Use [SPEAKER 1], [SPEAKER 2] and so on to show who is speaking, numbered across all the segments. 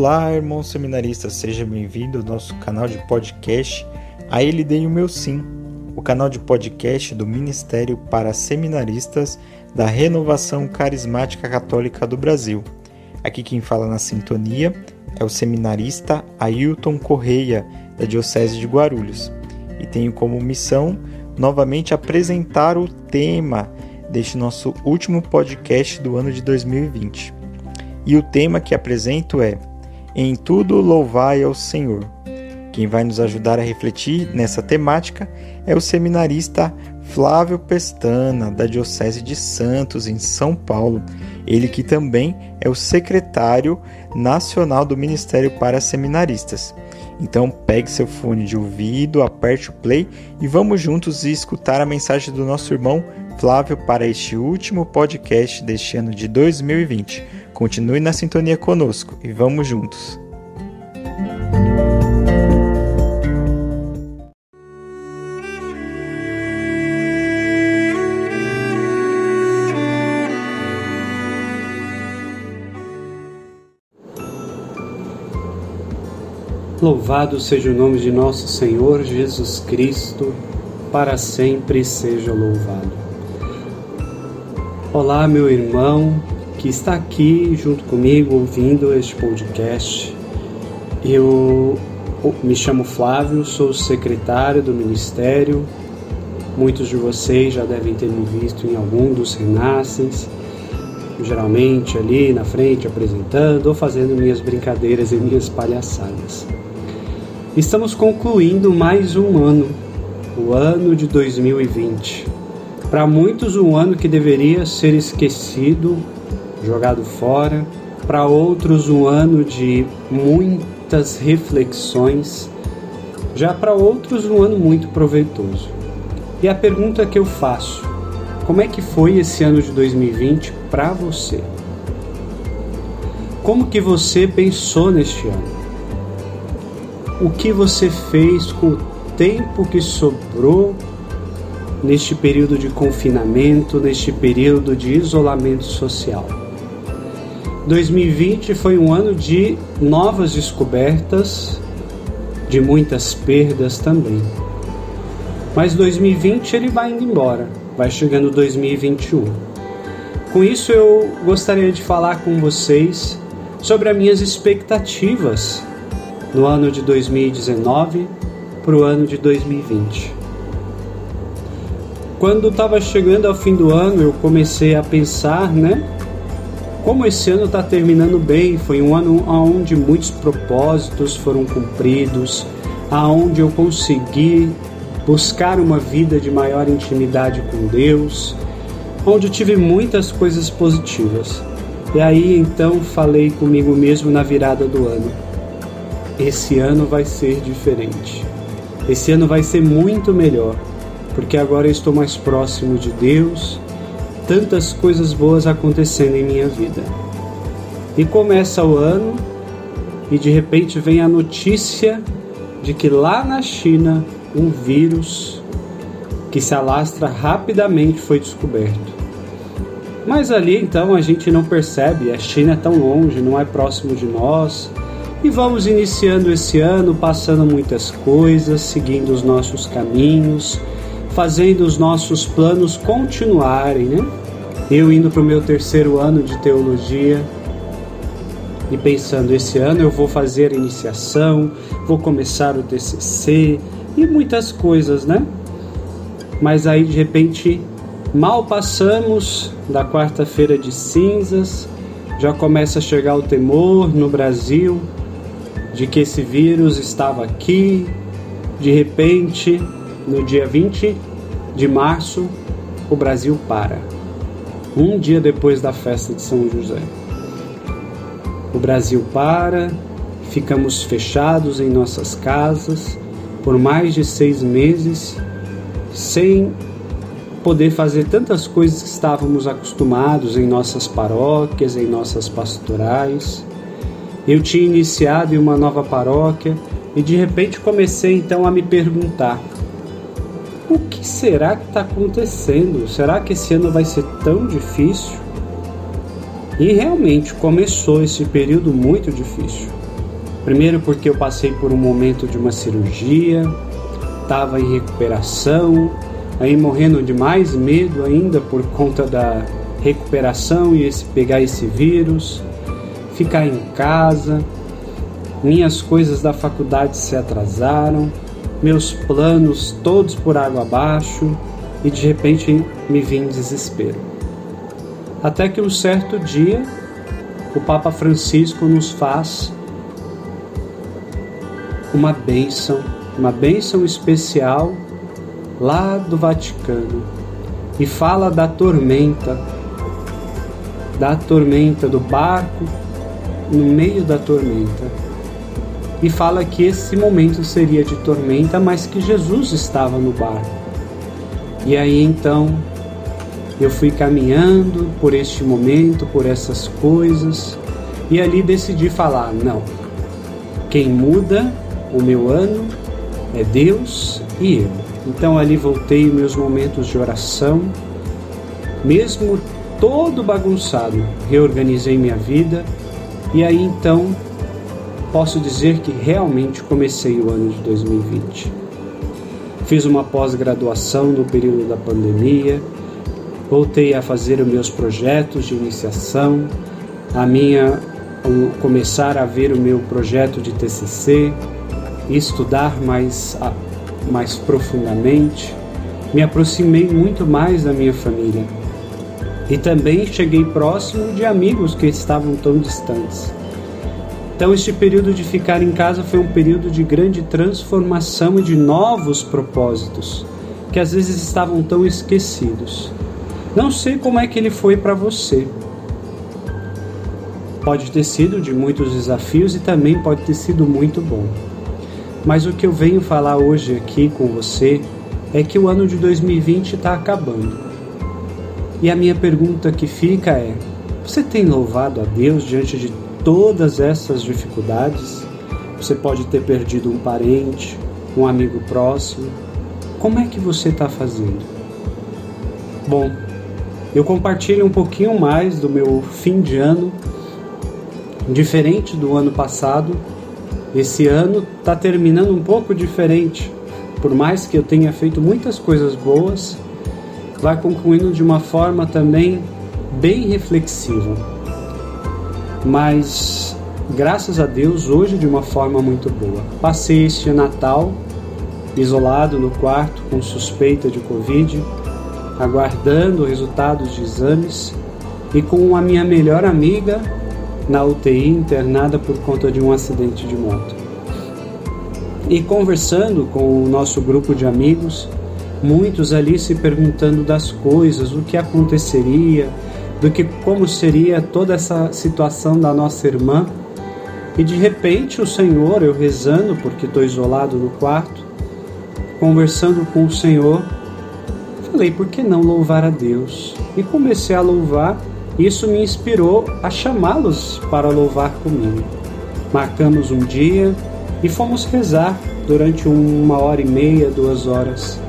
[SPEAKER 1] Olá, irmãos seminaristas, seja bem-vindo ao nosso canal de podcast A Ele Dei o Meu Sim, o canal de podcast do Ministério para Seminaristas da Renovação Carismática Católica do Brasil. Aqui quem fala na sintonia é o seminarista Ailton Correia, da Diocese de Guarulhos, e tenho como missão novamente apresentar o tema deste nosso último podcast do ano de 2020. E o tema que apresento é em tudo louvai ao Senhor. Quem vai nos ajudar a refletir nessa temática é o seminarista Flávio Pestana, da Diocese de Santos, em São Paulo. Ele que também é o secretário nacional do Ministério para Seminaristas. Então pegue seu fone de ouvido, aperte o play e vamos juntos escutar a mensagem do nosso irmão Flávio para este último podcast deste ano de 2020 Continue na sintonia conosco e vamos juntos.
[SPEAKER 2] Louvado seja o nome de nosso Senhor Jesus Cristo, para sempre seja louvado. Olá, meu irmão, que está aqui junto comigo ouvindo este podcast. Eu me chamo Flávio, sou secretário do Ministério. Muitos de vocês já devem ter me visto em algum dos renascens, geralmente ali na frente apresentando ou fazendo minhas brincadeiras e minhas palhaçadas. Estamos concluindo mais um ano, o ano de 2020. Para muitos, um ano que deveria ser esquecido jogado fora, para outros um ano de muitas reflexões, já para outros um ano muito proveitoso. E a pergunta que eu faço: como é que foi esse ano de 2020 para você? Como que você pensou neste ano? O que você fez com o tempo que sobrou neste período de confinamento, neste período de isolamento social? 2020 foi um ano de novas descobertas, de muitas perdas também. Mas 2020 ele vai indo embora, vai chegando 2021. Com isso eu gostaria de falar com vocês sobre as minhas expectativas no ano de 2019 para o ano de 2020. Quando estava chegando ao fim do ano, eu comecei a pensar, né? Como esse ano está terminando bem, foi um ano onde muitos propósitos foram cumpridos, aonde eu consegui buscar uma vida de maior intimidade com Deus, onde eu tive muitas coisas positivas. E aí então falei comigo mesmo na virada do ano. Esse ano vai ser diferente. Esse ano vai ser muito melhor, porque agora eu estou mais próximo de Deus tantas coisas boas acontecendo em minha vida. E começa o ano e de repente vem a notícia de que lá na China um vírus que se alastra rapidamente foi descoberto. Mas ali então a gente não percebe, a China é tão longe, não é próximo de nós. E vamos iniciando esse ano, passando muitas coisas, seguindo os nossos caminhos, fazendo os nossos planos continuarem, né? Eu indo para o meu terceiro ano de teologia e pensando, esse ano eu vou fazer iniciação, vou começar o TCC e muitas coisas, né? Mas aí de repente, mal passamos da quarta-feira de cinzas, já começa a chegar o temor no Brasil de que esse vírus estava aqui. De repente, no dia 20 de março, o Brasil para um dia depois da festa de São José. O Brasil para, ficamos fechados em nossas casas por mais de seis meses, sem poder fazer tantas coisas que estávamos acostumados em nossas paróquias, em nossas pastorais. Eu tinha iniciado em uma nova paróquia e de repente comecei então a me perguntar: o que será que está acontecendo? Será que esse ano vai ser tão difícil? E realmente começou esse período muito difícil. Primeiro, porque eu passei por um momento de uma cirurgia, estava em recuperação, aí morrendo de mais medo ainda por conta da recuperação e esse, pegar esse vírus, ficar em casa, minhas coisas da faculdade se atrasaram, meus planos todos por água abaixo e de repente me vi em desespero. Até que um certo dia o Papa Francisco nos faz uma bênção, uma bênção especial lá do Vaticano e fala da tormenta, da tormenta do barco no meio da tormenta. E fala que esse momento seria de tormenta, mas que Jesus estava no barco. E aí então eu fui caminhando por este momento, por essas coisas, e ali decidi falar: não, quem muda o meu ano é Deus e eu. Então ali voltei meus momentos de oração, mesmo todo bagunçado, reorganizei minha vida e aí então posso dizer que realmente comecei o ano de 2020. Fiz uma pós-graduação no período da pandemia, voltei a fazer os meus projetos de iniciação, a minha começar a ver o meu projeto de TCC, estudar mais mais profundamente, me aproximei muito mais da minha família. E também cheguei próximo de amigos que estavam tão distantes. Então, este período de ficar em casa foi um período de grande transformação e de novos propósitos, que às vezes estavam tão esquecidos. Não sei como é que ele foi para você. Pode ter sido de muitos desafios e também pode ter sido muito bom. Mas o que eu venho falar hoje aqui com você é que o ano de 2020 está acabando. E a minha pergunta que fica é: você tem louvado a Deus diante de todas essas dificuldades? Você pode ter perdido um parente, um amigo próximo. Como é que você está fazendo? Bom, eu compartilho um pouquinho mais do meu fim de ano, diferente do ano passado esse ano está terminando um pouco diferente. Por mais que eu tenha feito muitas coisas boas, vai concluindo de uma forma também bem reflexiva. Mas graças a Deus, hoje de uma forma muito boa. Passei este Natal isolado no quarto com suspeita de Covid, aguardando resultados de exames e com a minha melhor amiga na UTI internada por conta de um acidente de moto. E conversando com o nosso grupo de amigos, muitos ali se perguntando das coisas, o que aconteceria, do que como seria toda essa situação da nossa irmã. E de repente o Senhor, eu rezando porque estou isolado no quarto, conversando com o Senhor, falei, por que não louvar a Deus? E comecei a louvar isso me inspirou a chamá-los para louvar comigo. Marcamos um dia e fomos rezar durante uma hora e meia, duas horas.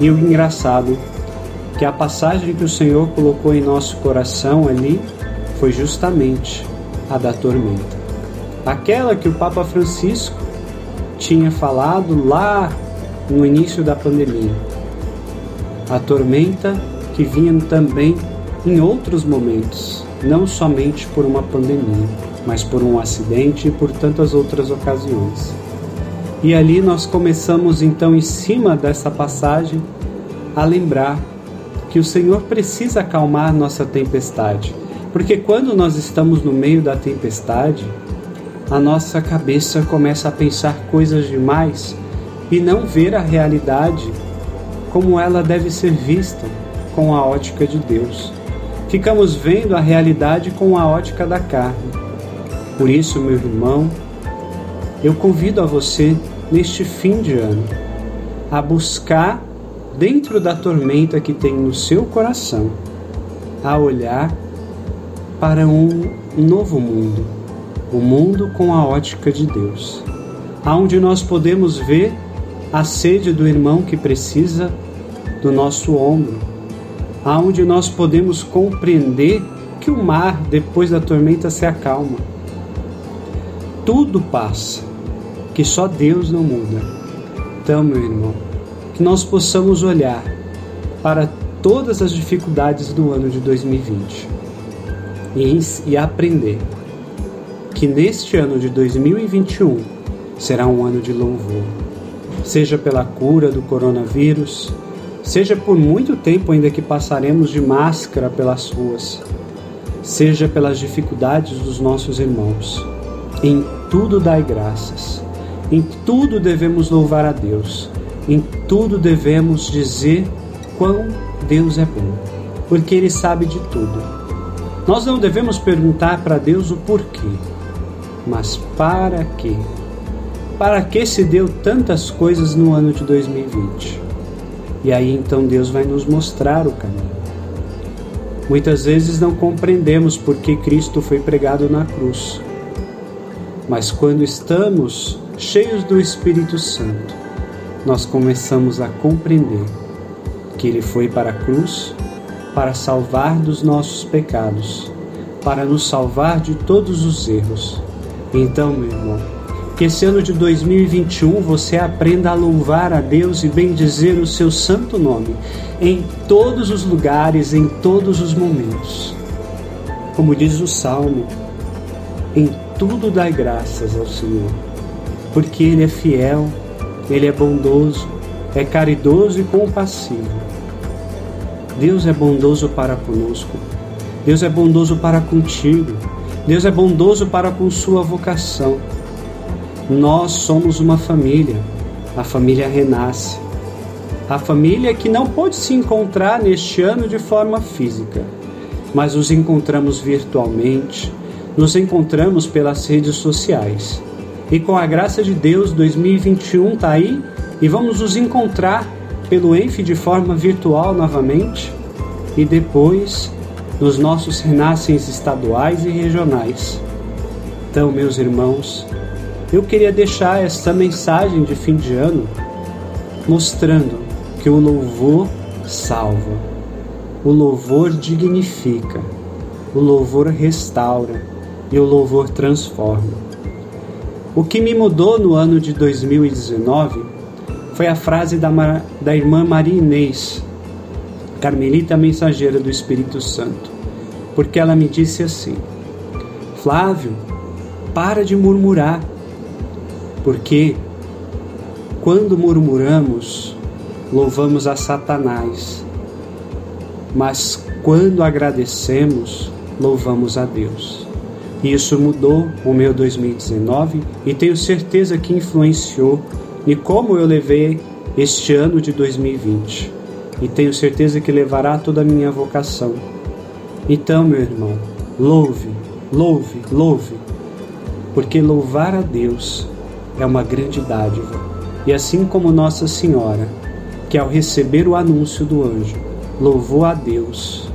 [SPEAKER 2] E o engraçado que a passagem que o Senhor colocou em nosso coração ali foi justamente a da tormenta. Aquela que o Papa Francisco tinha falado lá no início da pandemia. A tormenta que vinha também em outros momentos, não somente por uma pandemia, mas por um acidente e por tantas outras ocasiões. E ali nós começamos então, em cima dessa passagem, a lembrar que o Senhor precisa acalmar nossa tempestade, porque quando nós estamos no meio da tempestade, a nossa cabeça começa a pensar coisas demais e não ver a realidade como ela deve ser vista com a ótica de Deus ficamos vendo a realidade com a ótica da carne. Por isso, meu irmão, eu convido a você, neste fim de ano, a buscar, dentro da tormenta que tem no seu coração, a olhar para um novo mundo, o um mundo com a ótica de Deus, aonde nós podemos ver a sede do irmão que precisa do nosso ombro aonde nós podemos compreender que o mar, depois da tormenta, se acalma. tudo passa, que só Deus não muda. Então, meu irmão, que nós possamos olhar para todas as dificuldades do ano de 2020 e, e aprender que neste ano de 2021 será um ano de louvor, seja pela cura do coronavírus, seja por muito tempo ainda que passaremos de máscara pelas ruas, seja pelas dificuldades dos nossos irmãos. Em tudo dai graças, em tudo devemos louvar a Deus, em tudo devemos dizer quão Deus é bom, porque Ele sabe de tudo. Nós não devemos perguntar para Deus o porquê, mas para quê? Para que se deu tantas coisas no ano de 2020? E aí então Deus vai nos mostrar o caminho. Muitas vezes não compreendemos por que Cristo foi pregado na cruz. Mas quando estamos cheios do Espírito Santo, nós começamos a compreender que ele foi para a cruz para salvar dos nossos pecados, para nos salvar de todos os erros. Então, meu irmão, que esse ano de 2021 você aprenda a louvar a Deus e bendizer o seu santo nome em todos os lugares, em todos os momentos. Como diz o Salmo, em tudo dai graças ao Senhor, porque Ele é fiel, Ele é bondoso, é caridoso e compassivo. Deus é bondoso para conosco, Deus é bondoso para contigo, Deus é bondoso para com sua vocação. Nós somos uma família, a família renasce. A família que não pôde se encontrar neste ano de forma física, mas nos encontramos virtualmente, nos encontramos pelas redes sociais. E com a graça de Deus, 2021 está aí e vamos nos encontrar pelo ENF de forma virtual novamente e depois nos nossos renascens estaduais e regionais. Então, meus irmãos, eu queria deixar esta mensagem de fim de ano mostrando que o louvor salva, o louvor dignifica, o louvor restaura e o louvor transforma. O que me mudou no ano de 2019 foi a frase da, da irmã Maria Inês, carmelita mensageira do Espírito Santo, porque ela me disse assim: Flávio, para de murmurar porque quando murmuramos, louvamos a Satanás, mas quando agradecemos, louvamos a Deus. E isso mudou o meu 2019 e tenho certeza que influenciou e como eu levei este ano de 2020. E tenho certeza que levará toda a minha vocação. Então, meu irmão, louve, louve, louve, porque louvar a Deus é uma grande dádiva. E assim como Nossa Senhora, que ao receber o anúncio do anjo, louvou a Deus,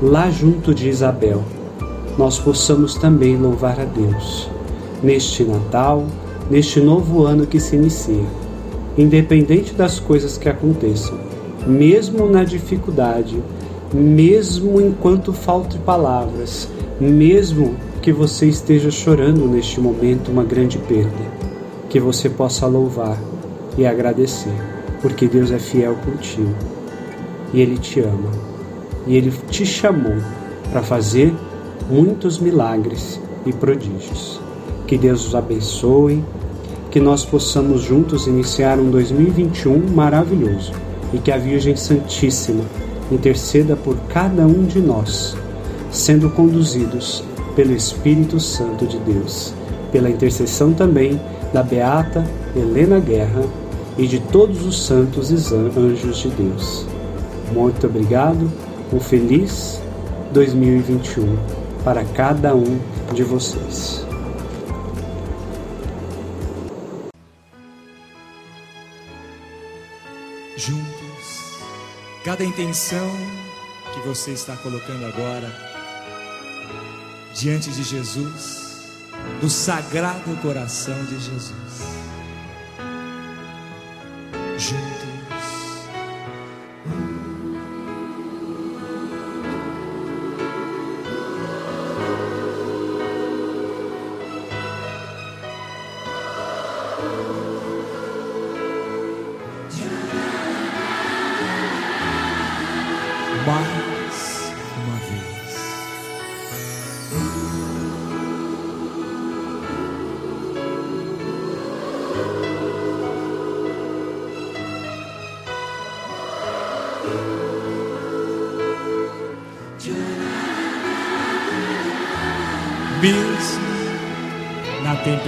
[SPEAKER 2] lá junto de Isabel, nós possamos também louvar a Deus. Neste Natal, neste novo ano que se inicia, independente das coisas que aconteçam, mesmo na dificuldade, mesmo enquanto falte palavras, mesmo que você esteja chorando neste momento uma grande perda, que você possa louvar e agradecer, porque Deus é fiel contigo. E Ele te ama. E Ele te chamou para fazer muitos milagres e prodígios. Que Deus os abençoe, que nós possamos juntos iniciar um 2021 maravilhoso e que a Virgem Santíssima interceda por cada um de nós, sendo conduzidos pelo Espírito Santo de Deus, pela intercessão também da Beata Helena Guerra e de todos os santos e anjos de Deus. Muito obrigado, um feliz 2021 para cada um de vocês.
[SPEAKER 3] Juntos, cada intenção que você está colocando agora diante de Jesus, do sagrado coração de Jesus. Juntos.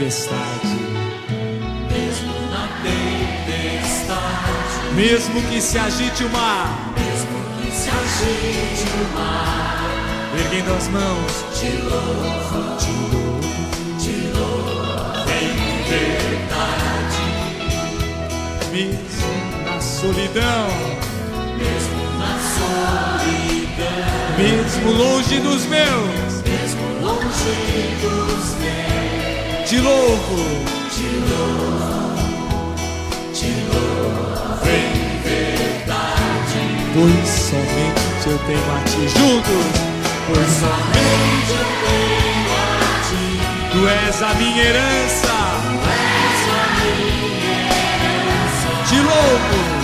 [SPEAKER 3] Tempestade,
[SPEAKER 4] mesmo na tempestade,
[SPEAKER 3] mesmo que se agite o mar,
[SPEAKER 4] mesmo que se agite o mar,
[SPEAKER 3] erguendo as mãos,
[SPEAKER 4] te louvo, te louvo, te louvo em verdade,
[SPEAKER 3] mesmo na solidão,
[SPEAKER 4] mesmo na solidão,
[SPEAKER 3] mesmo longe dos meus,
[SPEAKER 4] mesmo longe dos meus,
[SPEAKER 3] te louvo,
[SPEAKER 4] te louvo, te louvo em verdade,
[SPEAKER 3] pois somente eu tenho a ti. Juntos,
[SPEAKER 4] pois somente eu tenho a ti,
[SPEAKER 3] tu és a minha herança,
[SPEAKER 4] és a minha herança,
[SPEAKER 3] te louvo,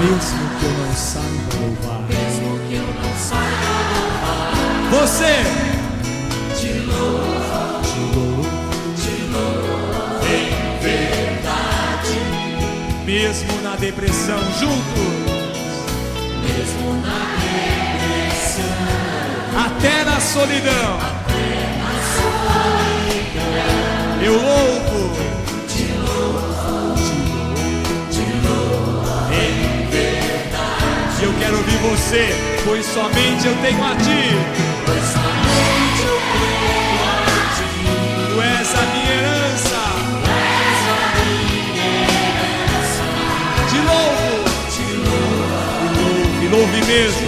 [SPEAKER 3] mesmo que eu não saiba louvar,
[SPEAKER 4] mesmo que eu não saiba louvar,
[SPEAKER 3] você,
[SPEAKER 4] te louvo,
[SPEAKER 3] te louvo,
[SPEAKER 4] te louvo em verdade,
[SPEAKER 3] mesmo na depressão juntos,
[SPEAKER 4] mesmo na depressão,
[SPEAKER 3] até na solidão,
[SPEAKER 4] na solidão,
[SPEAKER 3] eu louvo, quero ouvir você, pois somente eu tenho a ti,
[SPEAKER 4] pois somente eu tenho a ti,
[SPEAKER 3] tu és a minha herança,
[SPEAKER 4] és a minha herança,
[SPEAKER 3] te louvo,
[SPEAKER 4] te louvo
[SPEAKER 3] e louve, e louve mesmo,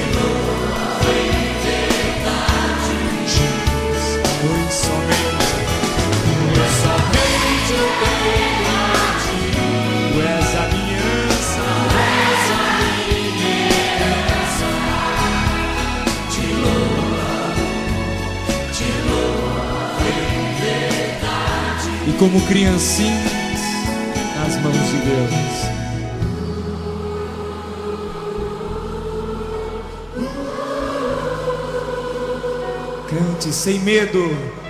[SPEAKER 3] como criancinhas nas mãos de Deus. Cante sem medo.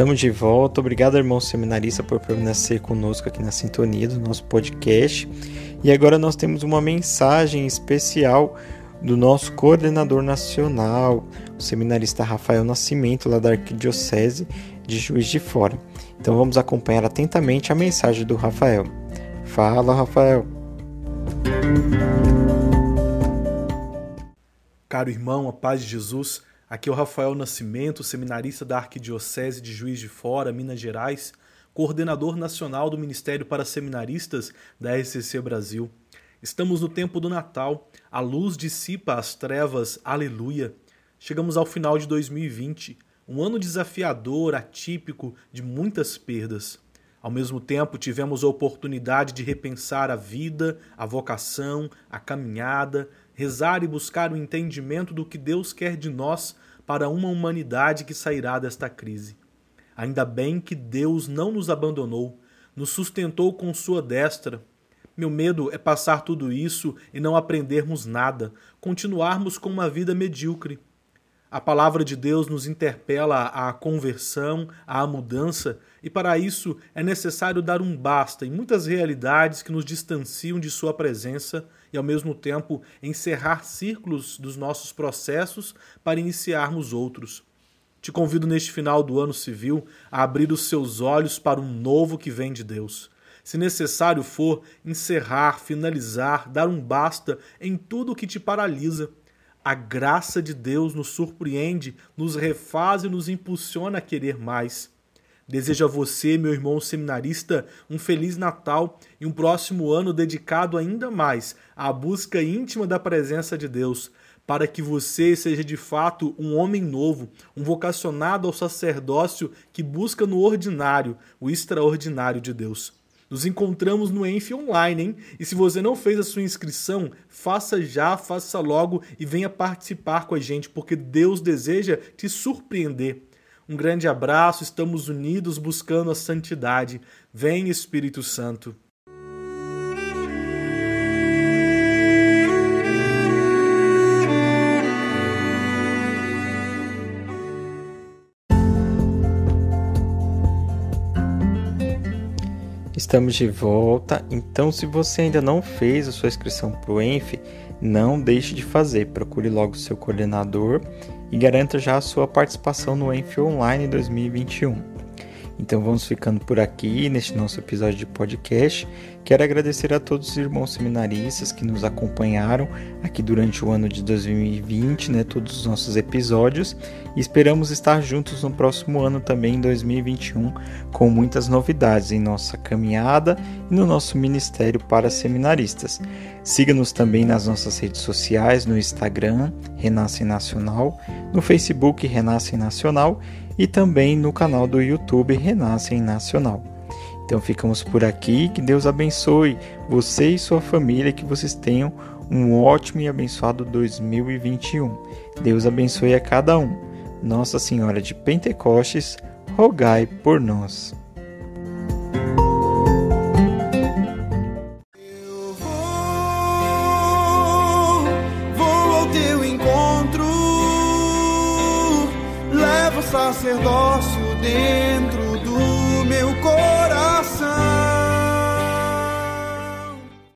[SPEAKER 1] Estamos de volta. Obrigado, irmão seminarista, por permanecer conosco aqui na sintonia do nosso podcast. E agora nós temos uma mensagem especial do nosso coordenador nacional, o seminarista Rafael Nascimento, lá da Arquidiocese de Juiz de Fora. Então vamos acompanhar atentamente a mensagem do Rafael. Fala, Rafael.
[SPEAKER 5] Caro irmão, a paz de Jesus, aqui é o Rafael Nascimento, seminarista da Arquidiocese de Juiz de Fora, Minas Gerais, coordenador nacional do Ministério para Seminaristas da RCC Brasil. Estamos no tempo do Natal, a luz dissipa as trevas, aleluia. Chegamos ao final de 2020, um ano desafiador, atípico, de muitas perdas. Ao mesmo tempo, tivemos a oportunidade de repensar a vida, a vocação, a caminhada, rezar e buscar o entendimento do que Deus quer de nós para uma humanidade que sairá desta crise. Ainda bem que Deus não nos abandonou, nos sustentou com sua destra. Meu medo é passar tudo isso e não aprendermos nada, continuarmos com uma vida medíocre. A palavra de Deus nos interpela à conversão, à mudança, e para isso é necessário dar um basta em muitas realidades que nos distanciam de Sua presença e, ao mesmo tempo, encerrar círculos dos nossos processos para iniciarmos outros. Te convido neste final do ano civil a abrir os seus olhos para um novo que vem de Deus. Se necessário for, encerrar, finalizar, dar um basta em tudo o que te paralisa a graça de Deus nos surpreende, nos refaz e nos impulsiona a querer mais. Desejo a você, meu irmão seminarista, um feliz Natal e um próximo ano dedicado ainda mais à busca íntima da presença de Deus, para que você seja de fato um homem novo, um vocacionado ao sacerdócio que busca no ordinário o extraordinário de Deus. Nos encontramos no Enf Online, hein? E se você não fez a sua inscrição, faça já, faça logo e venha participar com a gente, porque Deus deseja te surpreender. Um grande abraço, estamos unidos buscando a santidade. Vem Espírito Santo.
[SPEAKER 1] Estamos de volta, então se você ainda não fez a sua inscrição para o ENF, não deixe de fazer. Procure logo o seu coordenador e garanta já a sua participação no ENF Online 2021. Então vamos ficando por aqui neste nosso episódio de podcast. Quero agradecer a todos os irmãos seminaristas que nos acompanharam aqui durante o ano de 2020, né, todos os nossos episódios, e esperamos estar juntos no próximo ano também, em 2021, com muitas novidades em nossa caminhada e no nosso ministério para seminaristas. Siga-nos também nas nossas redes sociais, no Instagram, Renasce Nacional, no Facebook Renasce Nacional e também no canal do YouTube Renascem Nacional. Então ficamos por aqui, que Deus abençoe você e sua família, que vocês tenham um ótimo e abençoado 2021. Deus abençoe a cada um. Nossa Senhora de Pentecostes, rogai por nós.
[SPEAKER 4] Sacerdócio dentro